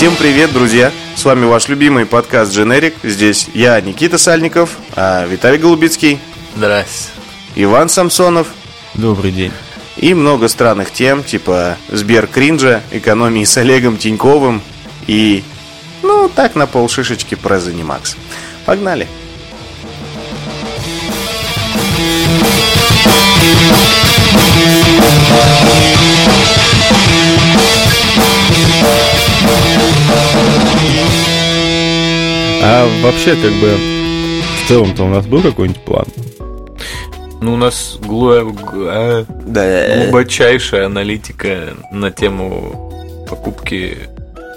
Всем привет, друзья! С вами ваш любимый подкаст «Дженерик». Здесь я, Никита Сальников, а Виталий Голубицкий. Здрасте. Иван Самсонов. Добрый день. И много странных тем, типа Сбер Кринжа, экономии с Олегом Тиньковым и, ну, так на полшишечки про Занимакс. Погнали! А вообще, как бы, в целом-то у нас был какой-нибудь план? Ну, у нас глу- а, Да. глубочайшая аналитика на тему покупки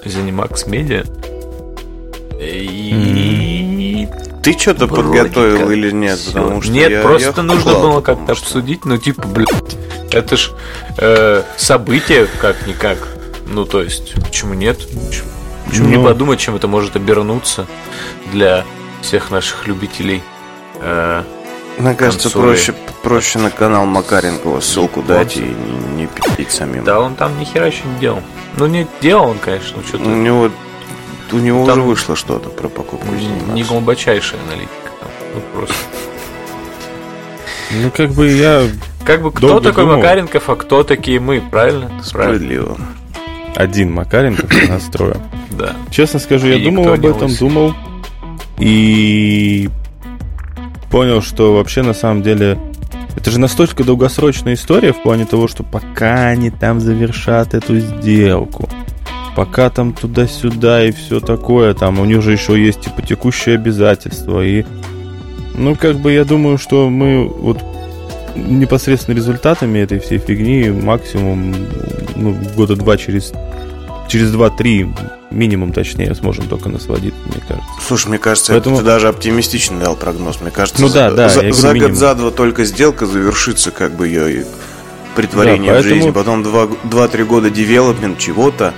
Zenimax Media. И... Ты что-то подготовил или нет? всё. Потому что Нет, я- просто я нужно было как-то что- обсудить, ну, типа, блядь, это ж э, событие как-никак. Ну, то есть, почему нет? Почему, почему не Ну. подумать, чем это может обернуться для всех наших любителей э, Мне кажется, консоли. проще, проще на канал Макаренкова ссылку дать и не, не пить самим. Да, он там ни хера еще не делал. Ну, не делал он, конечно, но что-то У него, у него Там уже вышло что-то про покупку не, не глубочайшая аналитика. Там. Ну, просто. Ну, как бы я Как бы кто такой думал. Макаренков, а кто такие мы, правильно? Правильно. Справедливо. один Макаренко настрою. Да. Честно скажу, я И думал никто об этом, лысый. думал. И понял, что вообще на самом деле это же настолько долгосрочная история в плане того, что пока они там завершат эту сделку, пока там туда-сюда и все такое, там у них же еще есть типа текущие обязательства и ну как бы я думаю, что мы вот непосредственно результатами этой всей фигни максимум ну, года два через через два-три минимум точнее сможем только насладиться, мне кажется. Слушай, мне кажется, Поэтому- это ты даже оптимистично дал прогноз. Мне кажется, Ну да, за, да, за, за год, минимум. за два только сделка завершится, как бы ее притворение Да, в жизнь. поэтому- Потом два- два-три года девелопмент чего-то,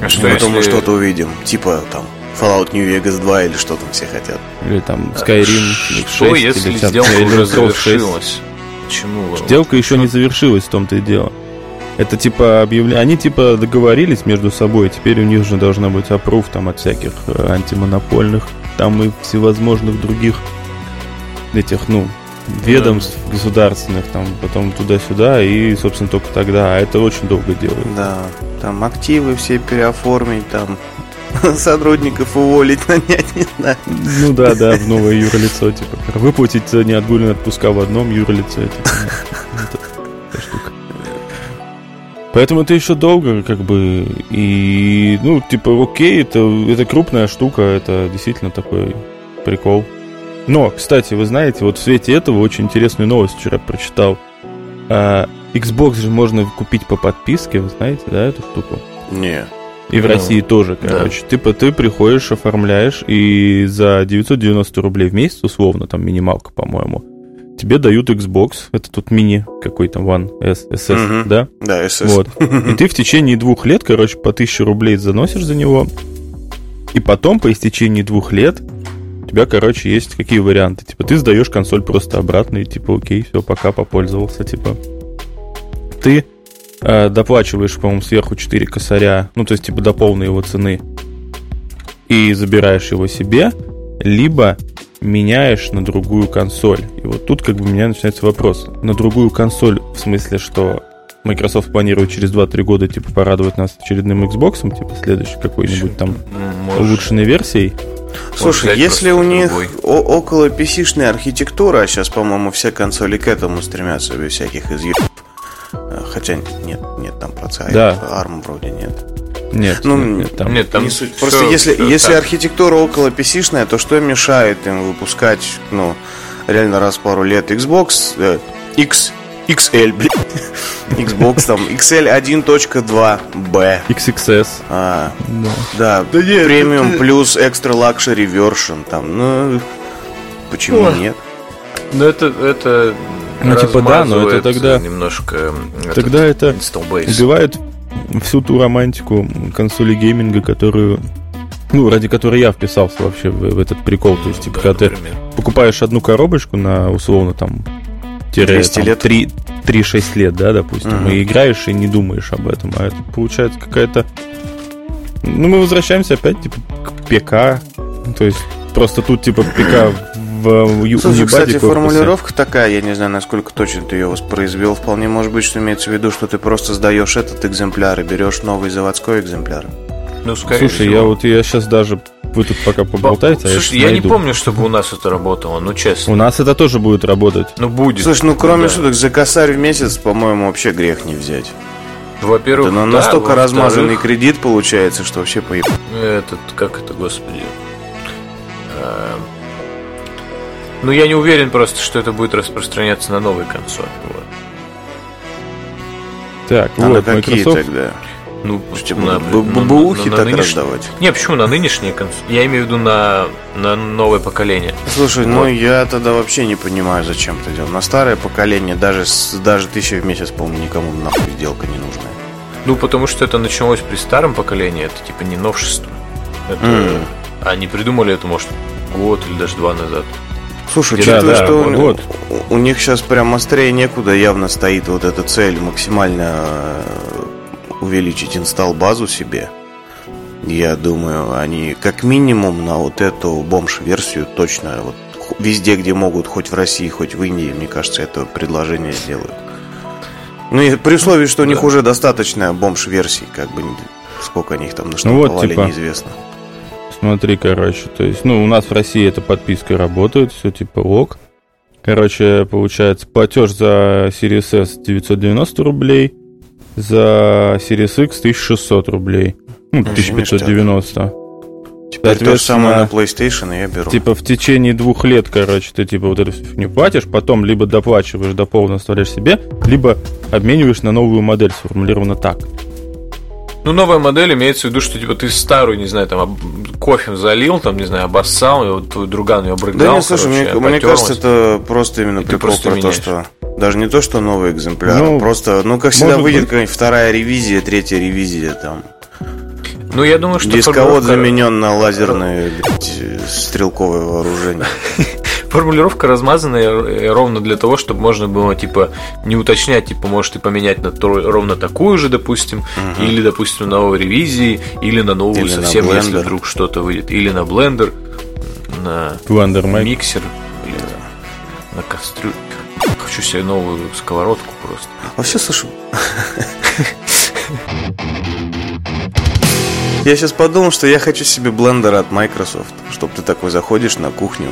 А что потом мы если- что-то увидим. Типа там Fallout New Vegas 2 или что там все хотят. Или там Skyrim или Что 6, если сделка уже Scrolls 6. завершилась? Почему? Сделка еще не завершилась, в том-то и дело. Это типа объявление. Они типа договорились между собой, теперь у них же должна быть опруф там от всяких э, антимонопольных, там и всевозможных других этих, ну, ведомств государственных, там потом туда-сюда, и, собственно, только тогда. А это очень долго делают. Да, там активы все переоформить, там сотрудников уволить, нанять, не знаю. Ну да, да, в новое юрлицо, типа. Выплатить неотгульные отпуска в одном юрлице, типа. это такая штука. Поэтому это еще долго, как бы, и, ну, типа, окей, это, это крупная штука, это действительно такой прикол. Но, кстати, вы знаете, вот в свете этого очень интересную новость вчера прочитал. А, Xbox же можно купить по подписке, вы знаете, да, эту штуку? Не. И в Ну, России тоже, да. короче. Типа ты приходишь, оформляешь, и за 990 рублей в месяц, условно, там минималка, по-моему, тебе дают Xbox, это тут мини какой-то One S, SS, Мгм. да? Да, СС. Вот. И ты в течение двух лет, короче, по 1000 рублей заносишь за него, и потом, по истечении двух лет, у тебя, короче, есть какие варианты. Типа, ты сдаешь консоль просто обратно, и типа, окей, все, пока попользовался, типа. Ты э, доплачиваешь, по-моему, сверху 4 косаря, ну, то есть, типа, до полной его цены, и забираешь его себе, либо меняешь на другую консоль. И вот тут как бы у меня начинается вопрос. На другую консоль в смысле, что Microsoft планирует через 2-3 года, типа, порадовать нас очередным Xbox, типа, следующей какой-нибудь там М, можешь- улучшенной версией. Слушай, если у них о- около PC-шная архитектура, а сейчас, по-моему, все консоли к этому стремятся, без всяких изъеб. Э, Хотя нет, нет там про CI. Да. ARM вроде нет. Нет, Ну, нет, нет, там. Нет, там не суть. Просто если, всё если так. архитектура около PC-шная, то что мешает им выпускать, ну, реально раз в пару лет Xbox э, X, XL, блин. Xbox там XL 1.2B. XXS. А, Да. да, Да нет, премиум это- плюс экстра лакшери version там, ну, почему Ой. нет? Ну, это, это Ну, типа, да, но это тогда- немножко Тогда этот это убивает всю ту романтику консоли гейминга, которую ну, ради которой я вписался вообще в, в этот прикол. То есть, типа, Да, когда ты покупаешь одну коробочку на условно там тире, 200 там, лет. 3, 3-6 лет, да, допустим, Мгм. и играешь и не думаешь об этом. А это получается какая-то Ну, мы возвращаемся опять, типа, к ПК. То есть, просто тут, типа, ПК в ю- Слушай, унибаде кстати, корпусе. формулировка такая, я не знаю, насколько точно ты ее воспроизвел. Вполне может быть, что имеется в виду, что ты просто сдаешь этот экземпляр и берешь новый заводской экземпляр. Ну, скорее Слушай, всего. я вот я сейчас даже вы тут пока поболтаете, а я Слушай, щас я не помню, чтобы у нас это работало, ну честно. У нас это тоже будет работать. Ну будет. Слушай, ну кроме Да. шуток, за косарь в месяц, по-моему, вообще грех не взять. Во-первых, Это на- да, настолько размазанный кредит получается, что вообще поеб... Этот, как это, господи. А, Ну, я не уверен просто, что это будет распространяться на новые консоли. Вот. Так, А на вот, какие Microsoft. тогда? Ну, Типа, на- б- на- бэушки на- на так нынеш- раздавать? Не, почему на нынешние консоли? Я имею в виду на, на новое поколение. Слушай, ну Вот. я тогда вообще не понимаю, зачем это делать. На старое поколение даже, даже тысяча в месяц, по-моему, никому нахуй сделка не нужная. Ну, потому что это началось при старом поколении, это типа не новшество. Это... М. Они придумали это, может, год или даже два назад. Слушай, Да, учитывая, да, что вот, у, у них сейчас прям острее некуда явно стоит вот эта цель максимально э, увеличить инсталл-базу себе. Я думаю, они как минимум на вот эту бомж-версию точно вот везде, где могут, хоть в России, хоть в Индии, мне кажется, это предложение сделают. Ну и при условии, что у них Да. уже достаточно бомж-версий, как бы сколько они их там Ну вот, наштамповали, типа, неизвестно. Смотри, короче, то есть, ну, у нас в России эта подписка работает, все типа ок. Короче, получается, платеж за Series S 990 рублей, за Series X 1600 рублей. Ну, Мгм, 1590. Теперь то же самое на PlayStation я беру. Типа в течение двух лет, короче, ты типа вот эту фигню платишь, потом либо доплачиваешь до полного оставляешь себе, либо обмениваешь на новую модель, сформулировано так. Ну, новая модель имеется в виду, что типа ты старую, не знаю, там кофе залил, там, не знаю, обоссал, и вот твой друган ее обрыгал. Да не, слушай, мне, короче, мне потерлась. кажется, это просто именно ты прикол просто про то, что даже не то, что новый экземпляр, Ну, а просто, ну, как всегда, выйдет быть. какая-нибудь вторая ревизия, третья ревизия, там, Ну, я думаю, что дисковод формулировка- заменен на лазерное блядь, стрелковое вооружение. Формулировка размазанная э, ровно для того, чтобы можно было, типа, не уточнять, типа, может ты поменять на то- ровно такую же, допустим, или, допустим, на новой ревизии, или на новую Или на совсем, если блендер. вдруг что-то выйдет, или на блендер, на Max. миксер, или на кастрюлю. Хочу себе новую сковородку просто. Вообще, слушай... Я сейчас подумал, что я хочу себе блендер от Microsoft, чтобы ты такой заходишь на кухню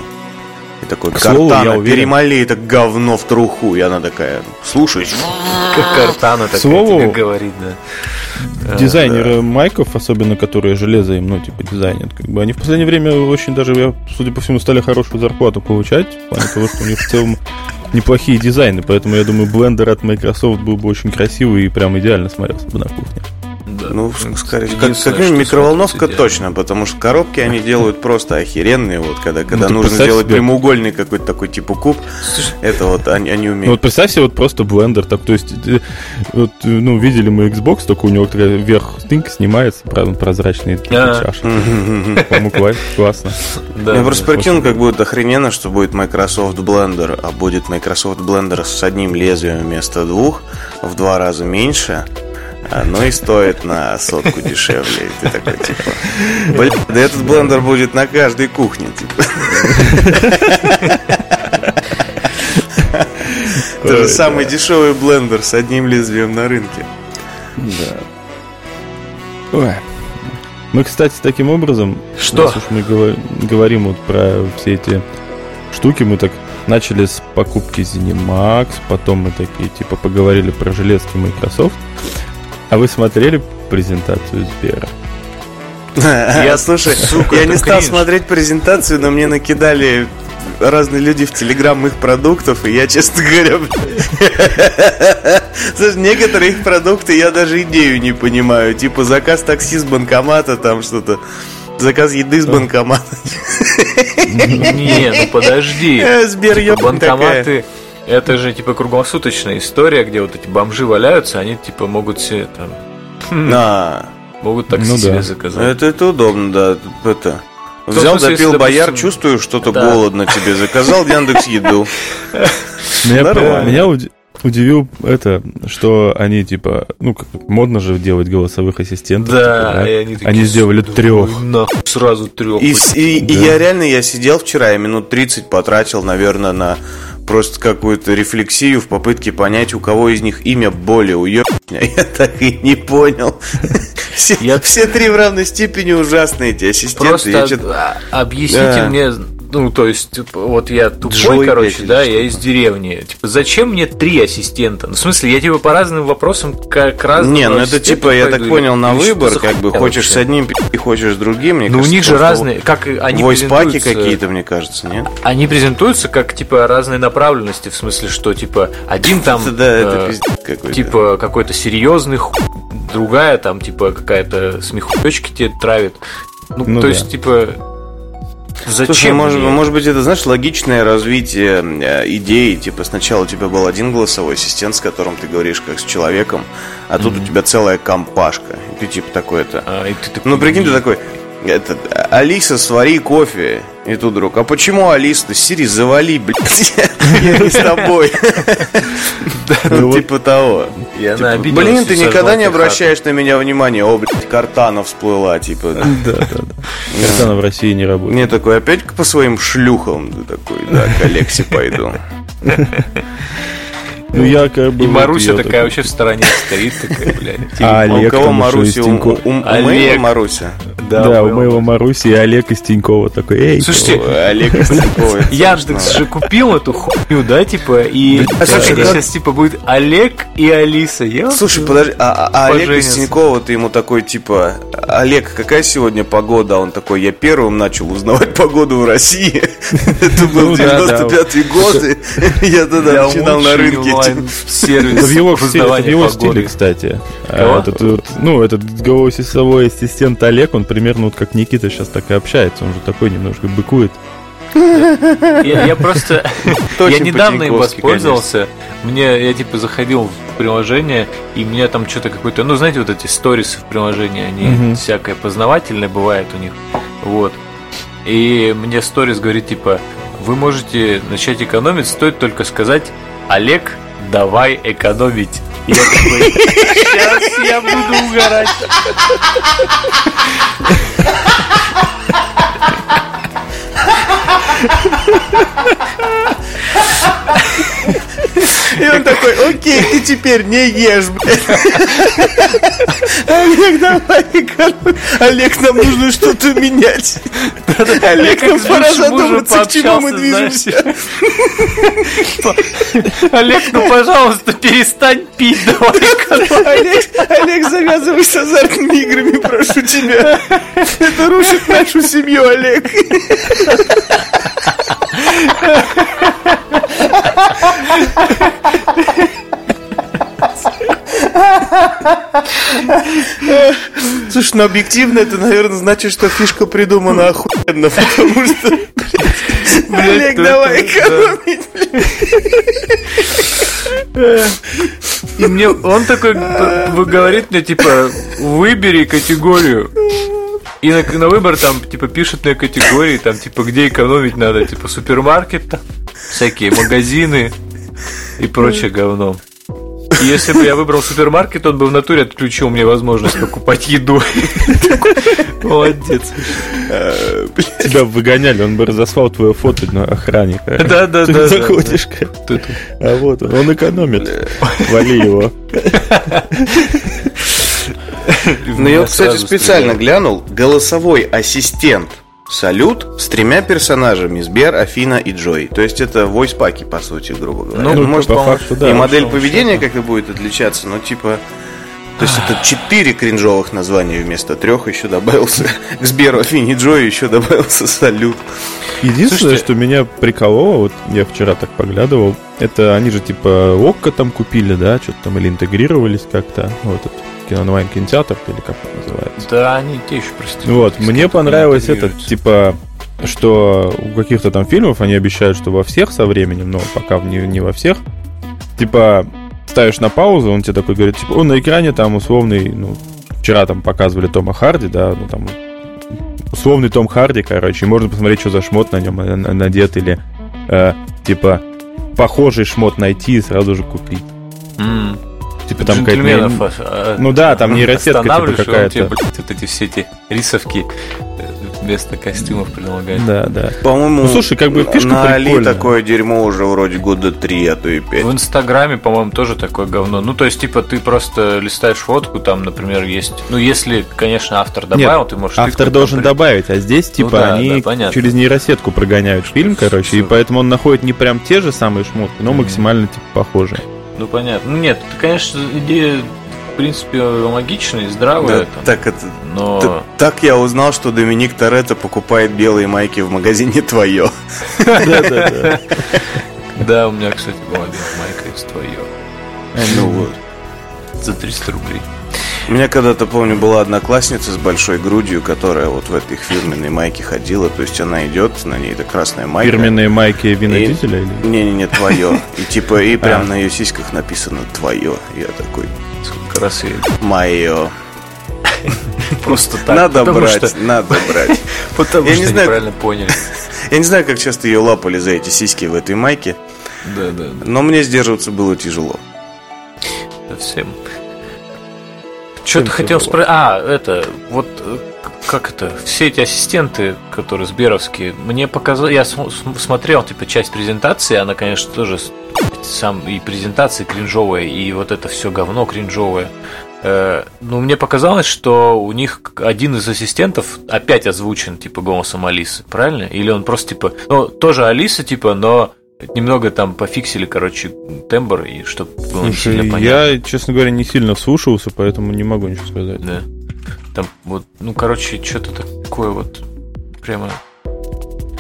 и такой, К слову, я Картана, уверен- перемоли это говно в труху. И она такая, слушай, Как картана такая слову, тебе говорит, да. Э, Дизайнеры майков, особенно которые железо им, ну, типа, дизайнят, как бы, они в последнее время очень даже, я, судя по всему, стали хорошую зарплату получать, в плане того, что у них в целом неплохие дизайны, поэтому я думаю, блендер от Microsoft был бы очень красивый и прям идеально смотрелся бы на кухне. Да. Ну, скорее, как, Единственное, как минимум микроволновка точно, потому что коробки они делают просто охеренные, вот когда, когда ты нужно сделать себе- прямоугольный какой-то такой типа куб, это вот они, они Ну умеют. вот представь себе вот просто блендер, так, то есть, э, вот, э, ну, видели мы Xbox, только у него такая вверх стынка снимается, правда, прозрачные такие А. чаши. По-моему, кла- классно. Я просто прикинул, как будет охрененно, что будет Microsoft Blender, а будет Microsoft Blender с одним лезвием вместо двух, в два раза меньше, а, но и стоит на сотку дешевле. И ты такой, типа, блин, да этот блендер будет на каждой кухне, типа. Это же самый дешевый блендер с одним лезвием на рынке. Да. Ой. Мы, кстати, таким образом, Что? раз уж мы говор- говорим вот про все эти штуки, мы так начали с покупки ZeniMax, потом мы такие, типа, поговорили про железки Microsoft. А вы смотрели презентацию Сбера? Я, слушай, сука, я не стал кринж. смотреть презентацию, но мне накидали разные люди в Телеграм их продуктов, и я, честно говоря, слушай, некоторые их продукты я даже идею не понимаю. Типа заказ такси с банкомата, там что-то. Заказ еды с банкомата. Не, ну подожди. Сбер, Типа банкоматы это же типа круглосуточная история, где вот эти бомжи валяются, они типа могут себе там А, могут такси Ну да. себе заказать. это, это удобно, да. Это. Взял, смысле, допил если, бояр, допустим, чувствую, что-то Да. голодно тебе. Заказал Яндекс еду. Меня, удивил это, что они, типа, ну, как модно же делать голосовых ассистентов. Да, типа, да? и они такие, Они сделали «Да трех. нахуй, сразу трех. И- и я реально, я сидел вчера, я минут 30 потратил, наверное, на просто какую-то рефлексию в попытке понять, у кого из них имя более уебное. Я так и не понял. Все, Я- все три в равной степени ужасные эти ассистенты. Просто Я а, объясните Да. мне, ну, то есть, типа, вот я тупой, Джой, короче, да, я из деревни. Типа, зачем мне три ассистента? Ну, в смысле, я типа по разным вопросам как раз. Не, ну это типа, я так понял, на выбор, как бы хочешь с одним. и хочешь с другим. Мне Ну, у них же разные, как они Войспаки какие-то, мне кажется, нет? Они презентуются как, типа, разные направленности, в смысле, что, типа, один там, э, типа, какой-то серьезный другая там, типа, какая-то смехуёчки тебе травит. Ну, Ну то да. есть, типа, зачем Слушай, может, может быть, это, знаешь, логичное развитие э, идеи. Типа, сначала у тебя был один голосовой ассистент, с которым ты говоришь как с человеком, а тут у тебя целая компашка. И ты типа такой это. А, Ну, прикинь, ты такой. Это, Алиса, свари кофе. И тут друг, а почему Алиса? Сири, завали, блядь. Не с тобой. Ну, Типа того. Она Типа, обиделась Блин, ты никогда не обращаешь на меня внимания. О, блядь, картана всплыла, типа. Да, да, да. Картана в России не работает. Мне такой, опять по своим шлюхам. Ты такой, да, к Алексе пойду. Ну, я как бы... И Маруся такая такой- вообще в стороне стоит, такая, блядь. А А у Олег кого из У, Олег. Маруся? Да, у моего. Маруси и Олег из Тинькова такой, эй, Слушайте, Олег из Тинькова, Яндекс же купил эту хуйню, да, типа, и сейчас, типа, будет Олег и Алиса. Слушай, подожди, а, а- а Олег из. Тинькова, ты ему такой, типа, Олег, какая сегодня погода? Он такой, я первым начал узнавать погоду в России. Это был Ну да, да. 95-й год, и я тогда начинал на рынке. Сервис Это в его, стиле, в его кстати. А, этот вот, ну, этот голосовой ассистент Олег, он примерно вот как Никита сейчас так и общается. Он же такой немножко быкует. Я, я просто... Я недавно им воспользовался. Мне, я типа заходил в приложение, и у меня там что-то какое-то... Ну, знаете, вот эти сторисы в приложении, они Мгм. всякое познавательное бывает у них. Вот. И мне сторис говорит, типа, вы можете начать экономить, стоит только сказать, Олег, давай экономить. Я такой, сейчас я буду угорать. И он такой, окей, ты теперь не ешь, блядь. Олег, давай. Олег, нам нужно что-то менять. Олег, нам пора задуматься, к чему мы движемся. Олег, ну пожалуйста, перестань пить, давай. Олег, Олег, завязывай с азартными играми, прошу тебя. Это рушит нашу семью, Олег. Слушай, ну объективно это, наверное, значит, что фишка придумана охуенно, потому что... Олег, давай экономить. И мне он такой говорит мне, типа, выбери категорию. И на, на выбор там, типа, пишет на категории, там, типа, где экономить надо, типа, супермаркет, там, всякие магазины и прочее говно. Если бы я выбрал супермаркет, он бы в натуре отключил мне возможность покупать еду. Молодец. Тебя выгоняли, он бы разослал твое фото на охранника. Да, да, да. заходишь, а вот он, он экономит. Вали его. Ну, я, кстати, специально глянул. Голосовой ассистент Салют с тремя персонажами Сбер, Афина и Джой. То есть это войс-паки, по сути, грубо говоря. Ну, Ну, может, по факту, да. и модель поведения как-то будет отличаться, но типа... То есть это четыре кринжовых названия вместо трех еще добавился. К Сберу, Афине и Джой еще добавился Салют. Единственное, Слушайте- что меня прикололо, вот я вчера так поглядывал, это они же типа ОККО там купили, да, что-то там или интегрировались как-то, вот этот кино онлайн кинотеатр или как это называется. Да, они те еще, простите. Вот, мне понравилось это, типа, что у каких-то там фильмов они обещают, что во всех со временем, но пока не, не во всех. Типа, ставишь на паузу, он тебе такой говорит, типа, он на экране там условный, ну, вчера там показывали Тома Харди, да, ну там условный Том Харди, короче, и можно посмотреть, что за шмот на нем надет, или э, типа похожий шмот найти и сразу же купить. М. Типа там Джентльменов, какая-то... а, а, Ну да, там нейросетка типа и тебе, какая-то. блядь, вот эти все эти рисовки э, вместо костюмов предлагает. Да, да. По-моему, Ну, слушай, как бы фишка на Али такое дерьмо уже вроде года три, а то и пять. В Инстаграме, по-моему, тоже такое говно. Ну, то есть, типа, ты просто листаешь фотку, там, например, есть. Ну, если, конечно, автор добавил, Нет, ты можешь. Автор должен например. добавить, а здесь, типа, да, они да, через нейросетку прогоняют фильм, короче, и Всё. поэтому он находит не прям те же самые шмотки, но Мгм. максимально, типа, похожие. Ну, понятно. Ну, нет, это, конечно, идея, в принципе, логичная и Да, здравая. там, так это. но. т- Так я узнал, что Доминик Торетто покупает белые майки в магазине твое. Да-да-да. Да, у меня, кстати, была белая майка из твое. Ну вот. За 300 рублей. У меня когда-то, помню, была одноклассница с большой грудью, которая вот в этой фирменной майке ходила. То есть она идет, на ней это красная майка. Фирменные майки Вина И- или... Не-не-не, твое. И типа, и А. прям на ее сиськах написано твое. Я такой, Сколько раз я мое. просто так. Надо потому брать, что- надо брать. Потому Я что не знаю- неправильно поняли. Я не знаю, как часто ее лапали за эти сиськи в этой майке, Да, да, да. но мне сдерживаться было тяжело. Совсем. Что-то хотел спросить. А, это, вот э, как это, все эти ассистенты, которые сберовские, мне показалось, я см- см- смотрел, типа, часть презентации, она, конечно, тоже сам и презентация кринжовая, и вот это все говно кринжовое. Э, Ну, мне показалось, что у них один из ассистентов опять озвучен, типа, голосом Алисы, правильно? Или он просто, типа, ну, тоже Алиса, типа, но немного там пофиксили, короче, тембр, и чтобы было не сильно Слушай, понятно. я, честно говоря, не сильно вслушивался, поэтому не могу ничего сказать. Да. Там вот, ну, короче, что-то такое вот прямо...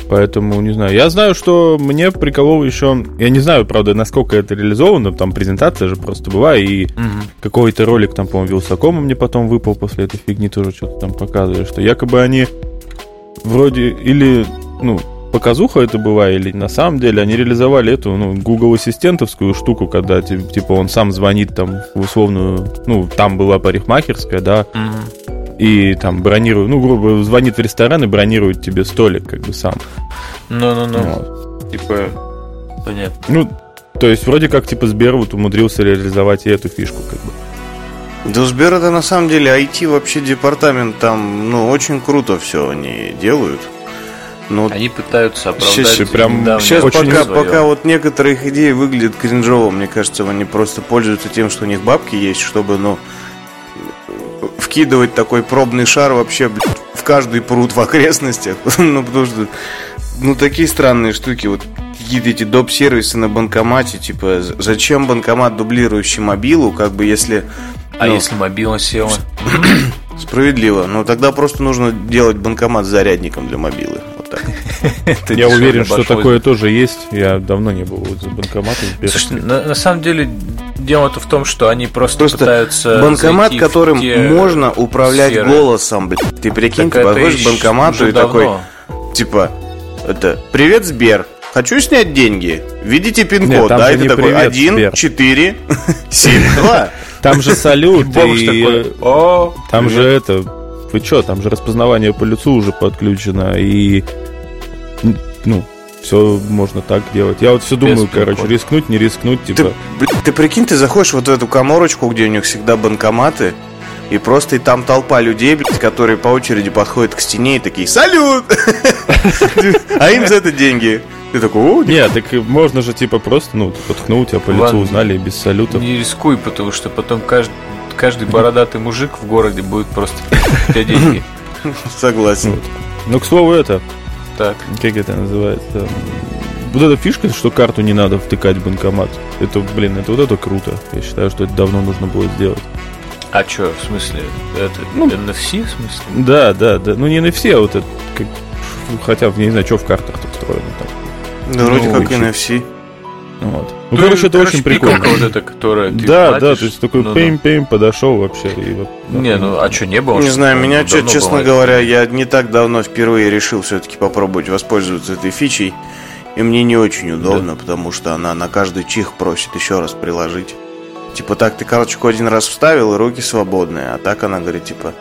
Поэтому не знаю. Я знаю, что мне приколол еще. Я не знаю, правда, насколько это реализовано. Там презентация же просто была, и какой-то ролик там, по-моему, Вилсакома мне потом выпал после этой фигни, тоже что-то там показывали, что якобы они вроде или, ну, показуха это была, или на самом деле они реализовали эту, ну, Google ассистентовскую штуку, когда, ти- типа, он сам звонит там в условную, ну, там была парикмахерская, да, Мгм. и там бронирует, ну, грубо звонит в ресторан и бронирует тебе столик, как бы сам. Ну-ну-ну. Вот. Типа, понятно. Ну, то есть вроде как типа Сбер вот умудрился реализовать и эту фишку, как бы. Да у Сбера это на самом деле IT вообще департамент там, ну, очень круто все они делают. Ну, Они пытаются оправдать Щас прям- Сейчас пока, пока вот некоторые их идеи выглядят кринжово, мне кажется, они просто пользуются тем, что у них бабки есть, чтобы, ну, вкидывать такой пробный шар вообще блядь, в каждый пруд в окрестностях. ну, потому что, ну, такие странные штуки, вот какие-то эти доп-сервисы на банкомате, типа, зачем банкомат, дублирующий мобилу, как бы, если... А ну, если мобила села? Справедливо. Ну, тогда просто нужно делать банкомат с зарядником для мобилы. Вот так. Это Я уверен, что такое тоже есть. Я давно не был за банкоматом. Слушай, на, самом деле дело-то в том, что они просто, Просто пытаются Банкомат, которым можно управлять сферы. голосом, блядь. Ты прикинь, Так ты это подходишь к банкомату и такой, типа, это, привет, Сбер, хочу снять деньги, введите Нет, пин-код, да, же и ты не такой, привет, 1, Сбер. 4, 7, 2. Там же салют, и такой, о, там привет. же это... Вы чё, там же распознавание по лицу уже подключено, и... Ну, все можно так делать. Я вот все думаю, короче, рискнуть, не рискнуть, Ты, типа... блядь, ты прикинь, ты заходишь вот в эту коморочку, где у них всегда банкоматы, и просто и там толпа людей, блядь, которые по очереди подходят к стене и такие «Салют!» А им за это деньги. Ты такой «О, Нет, так можно же, типа, просто, ну, подткнуть, а по лицу узнали без салютов. Не рискуй, потому что потом каждый, каждый бородатый мужик в городе будет просто тебя деньги. согласен». Вот. Ну, к слову, это, Так, как это называется? Вот эта фишка, что карту не надо втыкать в банкомат. Это, блин, это вот это круто. Я считаю, что это давно нужно было сделать. а что, в смысле, это Ну, NFC, в смысле? Да, да, да. Ну, не все, а вот это, как... Хотя, не знаю, что в картах тут встроено там. Да, вроде Ну, как чуть. NFC. Вот. Ну, короче, это очень пикалка прикольно. вот эта, которая ты Да, да, платишь. то есть такой Ну, пейм-пейм подошел вообще. И вот, Не, ну а что, не было? Не знаю, меня, Ну, чё- давно честно бывает. говоря, я не так давно впервые решил все-таки попробовать воспользоваться этой фичей. И мне не очень удобно, потому что она на каждый чих просит еще раз приложить. Типа так ты карточку один раз вставил, и руки свободные. А так она говорит, типа,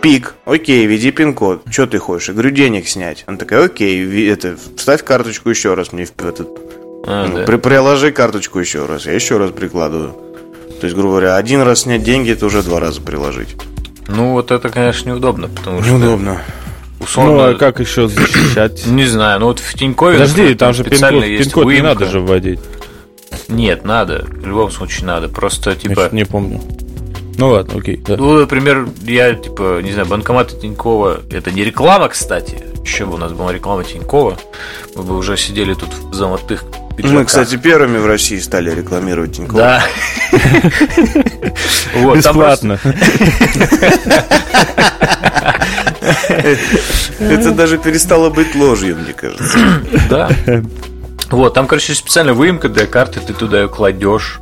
пик, окей, введи пин-код. Что ты хочешь? Я говорю, денег снять. Она такая, окей, это, вставь карточку еще раз мне в этот... А, ну, да. при- приложи карточку еще раз. Я еще раз прикладываю. То есть, грубо говоря, один раз снять деньги, это уже два раза приложить. Ну, вот это, конечно, неудобно, потому что... Неудобно. Условно, Ну, а как еще защищать? Не знаю, ну вот в Тинькове... Подожди, там же специально пин-код, есть пин-код не надо же вводить. Нет, надо. В любом случае надо. Просто, типа... Значит, не помню. Ну ладно, окей. да. Ну, например, я, типа, не знаю, банкоматы Тинькова Это не реклама, кстати. Еще бы у нас была реклама Тинькова. Мы бы уже сидели тут в золотых пиджаках. Мы, кстати, первыми в России стали рекламировать Тинькофф. Да. Вот, Бесплатно. Это даже перестало быть ложью, мне кажется. Да. Вот, там, короче, специальная выемка для карты, ты туда ее кладешь.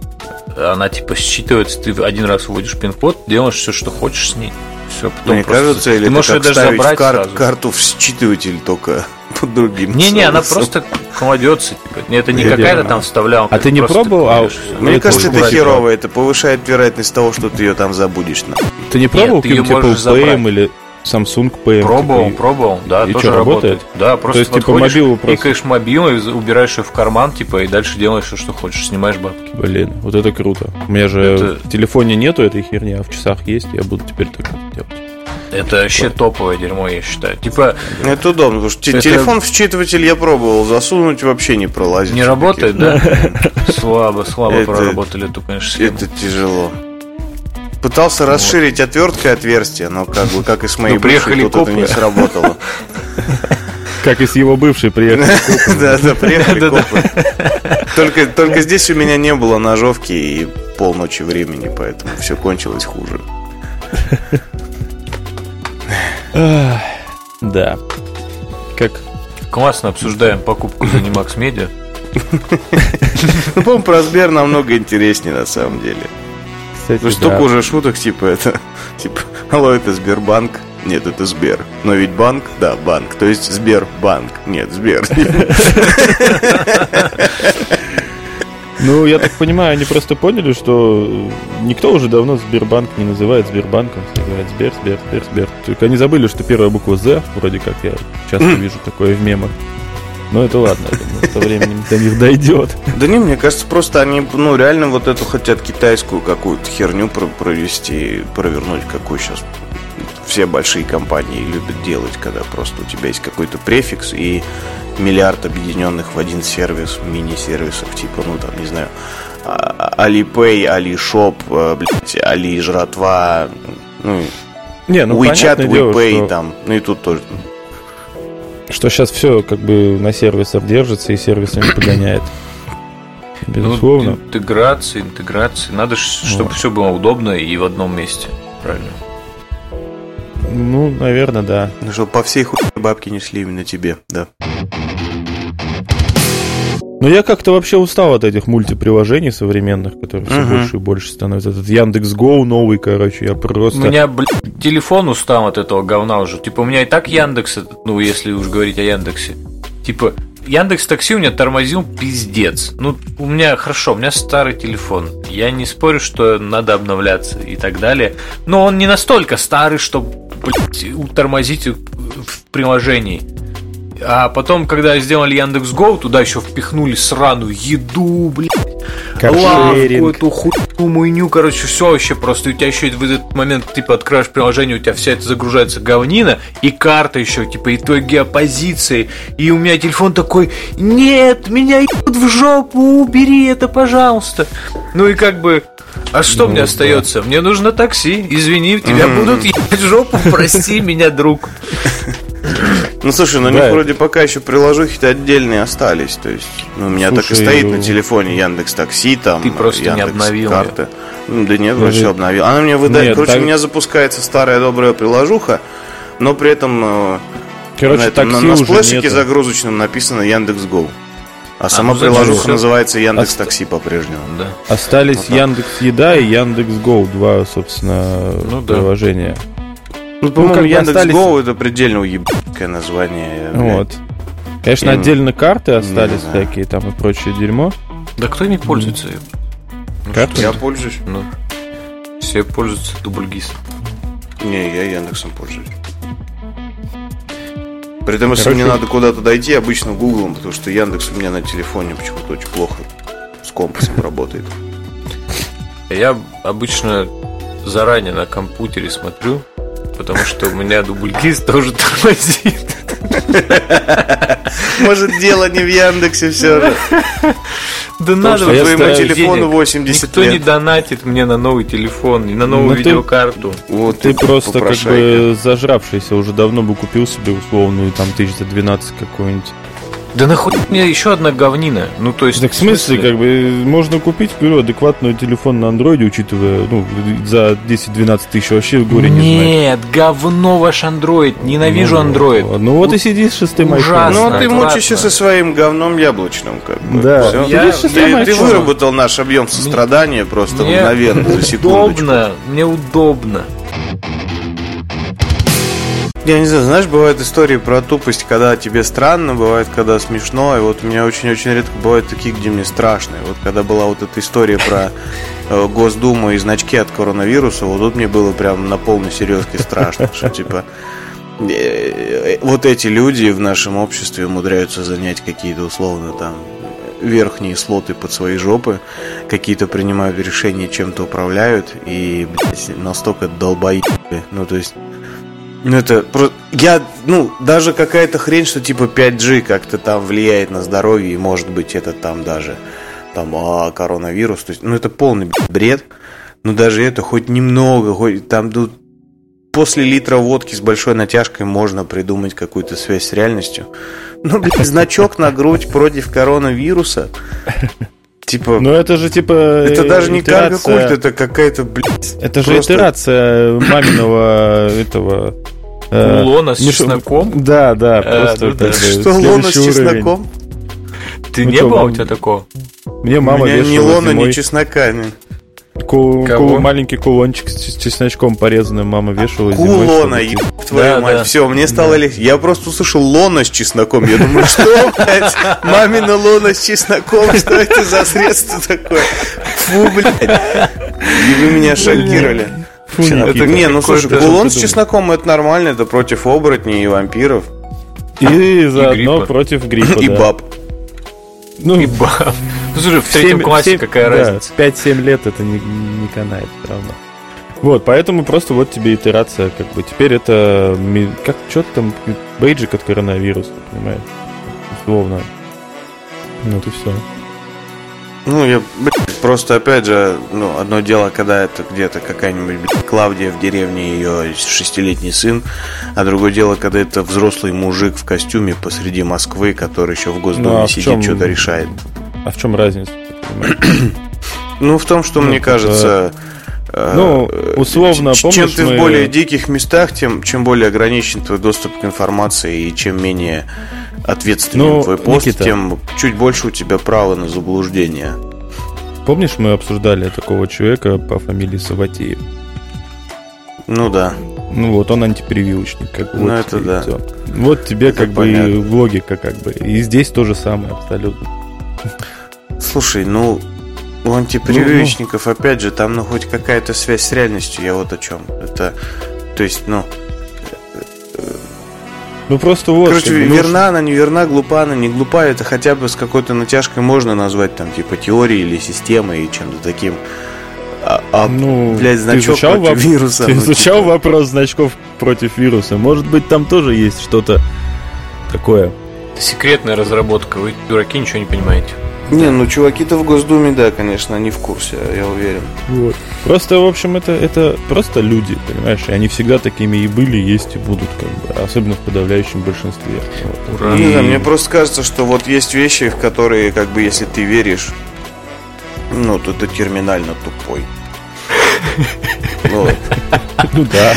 Она типа считывается, ты один раз вводишь пин-код, делаешь все, что хочешь с ней. Все, потом Мне просто- кажется, или ты можешь ее как даже забрать кар- сразу. карту в считыватель только под другим Не-не, она просто кладется, типа. Это не какая-то там вставлялка. А ты не пробовал? А. Мне кажется, это херово, это повышает вероятность того, что ты ее там забудешь. Ты не пробовал каким-нибудь Apple Pay забрать. или Samsung Pay? Пробовал, типа, пробовал, да, и тоже чё, работает. работает? Да, просто есть, типа, мобилу просто- кликаешь мобилу, и убираешь ее в карман, типа, и дальше делаешь все, что хочешь, снимаешь бабки. Блин, вот это круто. У меня же Это- в телефоне нету этой херни, а в часах есть, я буду теперь так делать. Это вообще топовое дерьмо, я считаю. Типа, Это удобно, потому что Это- телефон в считыватель я пробовал, засунуть вообще не пролазит. не работает, да? Слабо, слабо проработали эту, конечно, схему. Это тяжело. Пытался расширить отверткой отверстие, но как бы, как и с моей Ну, приехали бывшей, тут это не сработало. Как и с его бывшей приехал. Да, да, приехали копы. Только, только здесь у меня не было ножовки и полночи времени, поэтому все кончилось хуже. Да. Как Классно обсуждаем покупку Zenimax Media. Ну, по-моему, про Сбер намного интереснее на самом деле. кстати, Ну, столько да. уже шуток, типа это, типа, алло, это Сбербанк. Нет, это Сбер. Но ведь банк, да, банк. То есть Сбербанк. Нет, Сбер. Ну, я так понимаю, они просто поняли, что никто уже давно Сбербанк не называет Сбербанком, все называют Сбер, Сбер, Сбер, Сбер. Только они забыли, что первая буква З, вроде как я часто вижу такое в мемах. Но это ладно, думаю, со временем до них дойдет. Да не, мне кажется, просто они, ну, реально вот эту хотят китайскую какую-то херню про- провести, провернуть, какую сейчас все большие компании любят делать, когда просто у тебя есть какой-то префикс и миллиард объединенных в один сервис, мини-сервисов, типа, ну, там, не знаю, а- Alipay, Alishop, э, блядь, Али Жратва, ну, Не, ну WeChat, дело, WePay, что- там, ну, и тут тоже. что сейчас все как бы на сервисах держится и сервисами погоняет. Ну, Безусловно. интеграции, интеграции. Надо, чтобы Вот. все было удобно и в одном месте. Правильно. Ну, наверное, да. Ну, чтобы по всей хуйне бабки несли именно тебе, да. Но я как-то вообще устал от этих мультиприложений современных, которые все Мгм. больше и больше становятся. Этот Яндекс Гоу новый, короче, я У просто... меня, блядь, телефон устал от этого говна уже. Типа, у меня и так Яндекс, ну, если уж говорить о Яндексе. Типа, Яндекс Такси у меня тормозил пиздец. Ну, у меня, хорошо, у меня старый телефон. Я не спорю, что надо обновляться и так далее. Но он не настолько старый, чтобы, блядь, тормозить в приложении. А потом, когда сделали Яндекс Гоу, туда еще впихнули сраную еду, блядь. лавку, эту хуйню, муйню, короче, все вообще просто. И у тебя еще в этот момент, типа, открываешь приложение, у тебя вся это загружается говнина, и карта еще, типа, и твои геопозиции. И у меня телефон такой, нет, меня ебут в жопу, убери это, пожалуйста. Ну и как бы, а что Ну мне да. остается? Мне нужно такси, извини, тебя будут ебать в жопу, прости меня, друг. Ну слушай, на Да. них вроде пока еще приложухи-то отдельные остались. То есть, ну, у меня так и Слушай, стоит ну- на телефоне Яндекс Такси, там Ты просто не Яндекс обновил карты. Ну, да нет, Ну, вроде же- обновил. Она мне выдает, Нет, короче, так- у меня запускается старая добрая приложуха, но при этом э, Короче, на, этом- на, такси на сплэшике загрузочном написано Яндекс Го. А сама ну, зачем приложуха всё? называется Яндекс Оста- Такси по-прежнему. Да. Остались Вот так. Яндекс Еда и Яндекс Гоу, два, собственно, Ну да. приложения. Ну, по-моему, как бы Яндекс остались- это предельно уебанское название. блядь. Вот. Конечно, не- отдельно карты остались знаю. всякие там и прочее дерьмо. Да кто не пользуется им? Ну, Я пользуюсь. Ну, все пользуются дубльгиз. Не, я Яндексом пользуюсь. При этом, если Короче- мне надо куда-то дойти, обычно Гуглом, потому что Яндекс у меня на телефоне почему-то очень плохо с компасом работает. Я обычно заранее на компьютере смотрю, потому что у меня дубльгиз тоже тормозит. Может, дело не в Яндексе все же. Да надо что твоему телефону 80 Никто не донатит мне на новый телефон и на новую Ну ты- видеокарту. Вот Ты просто как бы зажравшийся, уже давно бы купил себе условную там тысяч за 12 какую-нибудь. Да нахуй мне еще одна говнина. Ну, то есть... Так в смысле, как бы, можно купить, говорю, адекватный телефон на андроиде, учитывая, ну, за 10-12 тысяч вообще горе не. Нет, говно ваш андроид. Ненавижу Ну, андроид. Ну вот и сиди с шестым Ужасно. айфоном. Ну, ты Классно. мучаешься со своим говном яблочным, как бы. Да. Всё. Я- ты, я- ты выработал наш объем сострадания просто Мне мгновенно, за секундочку. Удобно, мне удобно. Я не знаю, знаешь, бывают истории про тупость, когда тебе странно, бывает, когда смешно, и вот у меня очень-очень редко бывают такие, где мне страшно. И вот когда была вот эта история про э, Госдуму и значки от коронавируса, вот тут мне было прям на полной серьезке страшно, что типа э, вот эти люди в нашем обществе умудряются занять какие-то условно там верхние слоты под свои жопы, какие-то принимают решения, чем-то управляют, и, блядь, настолько долбоебы. Ну, то есть, ну, это просто... Я, ну, даже какая-то хрень, что типа 5G как-то там влияет на здоровье, и может быть это там даже там, а, коронавирус. То есть, ну, это полный бред. Но даже это хоть немного, хоть там ну, после литра водки с большой натяжкой можно придумать какую-то связь с реальностью. Ну, блядь, значок на грудь против коронавируса. Типа, Но это же типа... это э, даже не итерация- карго-культ, это какая-то, блядь... Это же просто- итерация маминого этого... э, Лона с ну, чесноком? Да, да, А, просто ну Что, лона с чесноком? Ты Ну не было у тебя такого? Мне мама У меня ни вешала лона, ни чеснока. Ку- ку- маленький кулончик с чесночком порезанным мама вешала зимой. Кулона, еб твою Да, мать. да. Все, мне стало легче. Я просто услышал лона с чесноком. Я думаю, что, блядь, мамина лона с чесноком, что это за средство такое? Фу, блядь. И вы меня шокировали. Фу, Никита. Не, ну слушай, кулон с чесноком это нормально, это против оборотней и вампиров. И заодно гриппа. против гриппа, И да. баб. Ну, И баб. Ну, слушай, в третьем семь- классе семь- какая да, разница? 5-7 лет это не, не канает равно. Вот, поэтому просто вот тебе итерация, как бы. Теперь это, как, что там, бейджик от коронавируса, понимаешь? Условно. Ну, вот и все. Ну, я, блядь, просто, опять же, ну, одно дело, когда это где-то какая-нибудь, блядь, Клавдия в деревне, ее шестилетний сын, а другое дело, когда это взрослый мужик в костюме посреди Москвы, который еще в Госдуме Ну, а сидит, чем- что-то решает. А в чем разница? Ну, в том, что, Ну, мне кажется... э, Ну, условно, ч- Чем помнишь, ты мы- в более диких местах, тем чем более ограничен твой доступ к информации и чем менее ответственен Ну, твой пост, Никита. тем чуть больше у тебя права на заблуждение. Помнишь, мы обсуждали такого человека по фамилии Саватеев? Ну да. Ну вот, он антипрививочник, как бы. Ну, вот это да. всё. Вот тебе Это как бы понятно. и логика, как бы. И здесь то же самое абсолютно. Слушай, ну у антипрививочников, опять же, там ну хоть какая-то связь с реальностью, я вот о чем. Это, то есть, ну, Ну просто вот. короче, бы, ну, верна она, не верна, глупа она, не глупа, это хотя бы с какой-то натяжкой можно назвать там типа теорией или системой и чем-то таким. А, а, Ну, блядь, ты значок изучал, против воп- вируса, ты ну, изучал типа. вопрос значков против вируса? Может быть, там тоже есть что-то такое? Это секретная разработка, вы, дураки, ничего не понимаете. Не, ну чуваки-то в Госдуме, да, конечно, они в курсе, я уверен. Вот. Просто, в общем, это, это просто люди, понимаешь? И они всегда такими и были, есть и будут, как бы. Особенно в подавляющем большинстве. Вот. Ура. Не знаю, мне просто кажется, что вот есть вещи, в которые, как бы, если ты веришь, ну, то ты терминально тупой. Ну да.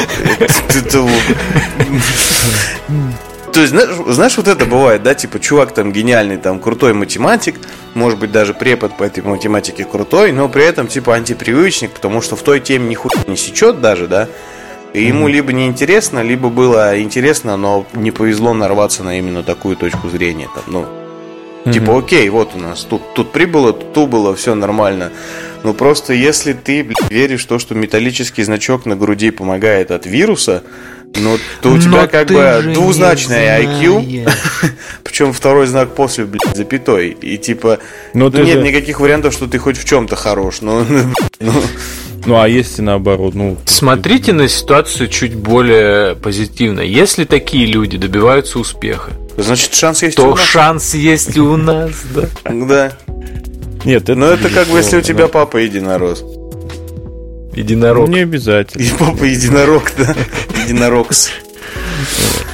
То есть, знаешь, знаешь, вот это бывает, да, типа, чувак там гениальный, там, крутой математик, может быть, даже препод по этой математике крутой, но при этом, типа, антипривычник, потому что в той теме нихуя не сечет даже, да, и ему либо не интересно, либо было интересно, но не повезло нарваться на именно такую точку зрения, там, ну, Типа, окей, вот у нас тут, тут прибыло, тут убыло, все нормально. Но просто если ты блядь, веришь в то, что металлический значок на груди помогает от вируса, Ну, то у тебя Но как бы двузначное IQ, причем второй знак после, блядь, запятой. И типа, Ну, ну, ты нет же- никаких вариантов, что ты хоть в чем-то хорош. Ну, ну, Ну, а если наоборот, ну... Смотрите на ситуацию чуть более позитивно. Если такие люди добиваются успеха, значит, шанс есть у то нас. шанс есть и у нас, да. Да. Нет, это... Но это как бы, если у тебя папа единорос. Единорог. не обязательно. И папа единорог, да. Единорогс.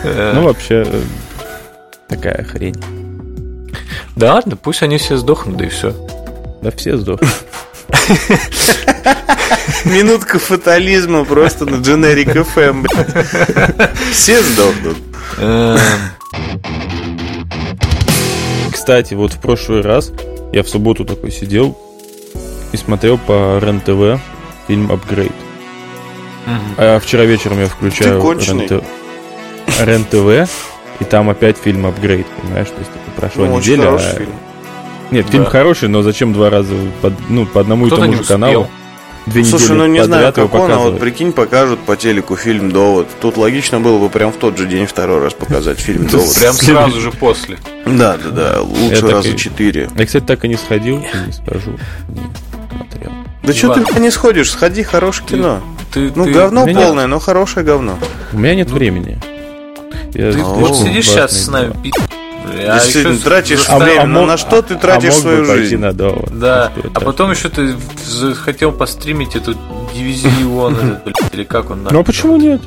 Ну, вообще, э, такая хрень. Да ладно, пусть они все сдохнут, да и все. Да все сдохли. Минутка фатализма просто на Generic FM, блядь. Все сдохнут. Кстати, вот в прошлый раз я в субботу такой сидел и смотрел по РЕН-ТВ фильм «Апгрейд». А вчера вечером я включаю. РЕН-ТВ, и там опять фильм «Апгрейд», понимаешь? То есть типа, прошла Ну, неделя. а- фильм. Нет, фильм Да. хороший, но зачем два раза под- ну, по одному и тому же успел. каналу? Две Слушай, недели ну не знаю, подряд его как он, а вот прикинь, покажут по телеку фильм «Довод». Тут логично было бы прям в тот же день второй раз показать фильм «Довод». Прям сразу же после. Да, да, да, лучше раза и- четыре. Я, кстати, так и не сходил, не скажу. Да что ты не сходишь, сходи, хорошее кино. Ты, Ну, ты- говно меня- полное, но хорошее говно. У меня нет времени. Я Ты вот сидишь сейчас с нами, пи- бля, а ещё ты тратишь заставил- время, ну мог- на что ты а тратишь бы свою пойти жизнь? на довод. Да, Ну, что а потом еще ты хотел постримить эту дивизион, или как он Ну а почему нет?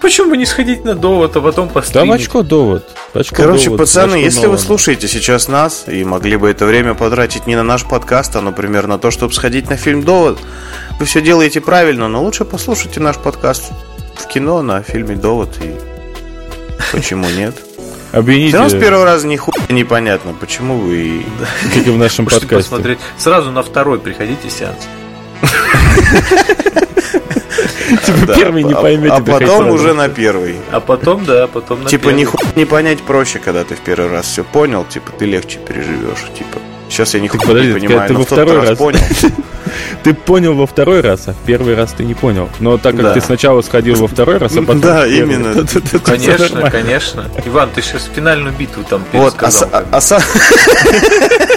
Почему бы не сходить на довод, а потом Да постримить? очко довод. Очко Короче, довод, пацаны, очко если вы Нолана. слушаете сейчас нас и могли бы это время потратить не на наш подкаст, а, например, на то, чтобы сходить на фильм «Довод», вы все делаете правильно, но лучше послушайте наш подкаст в кино на фильме «Довод» и почему нет? Обвините, равно с первого раза нихуя непонятно, почему вы... как и в нашем подкасте. посмотреть. Сразу на второй приходите сеанс. Типа первый не а- поймете. А хоть потом уже на первый. А потом, да, потом на Типа не понять проще, когда ты в первый раз все понял, типа ты легче переживешь, типа. Сейчас я нихуя подожди, не понимаю, ты но во в тот второй раз раз. понял. Ты понял во второй раз, а в первый раз ты не понял. Но так как Да. ты сначала сходил во второй раз, а потом... Да, именно. то- то- то- то всё Конечно, конечно. Иван, ты сейчас финальную битву там Вот, а, пересказал. а са-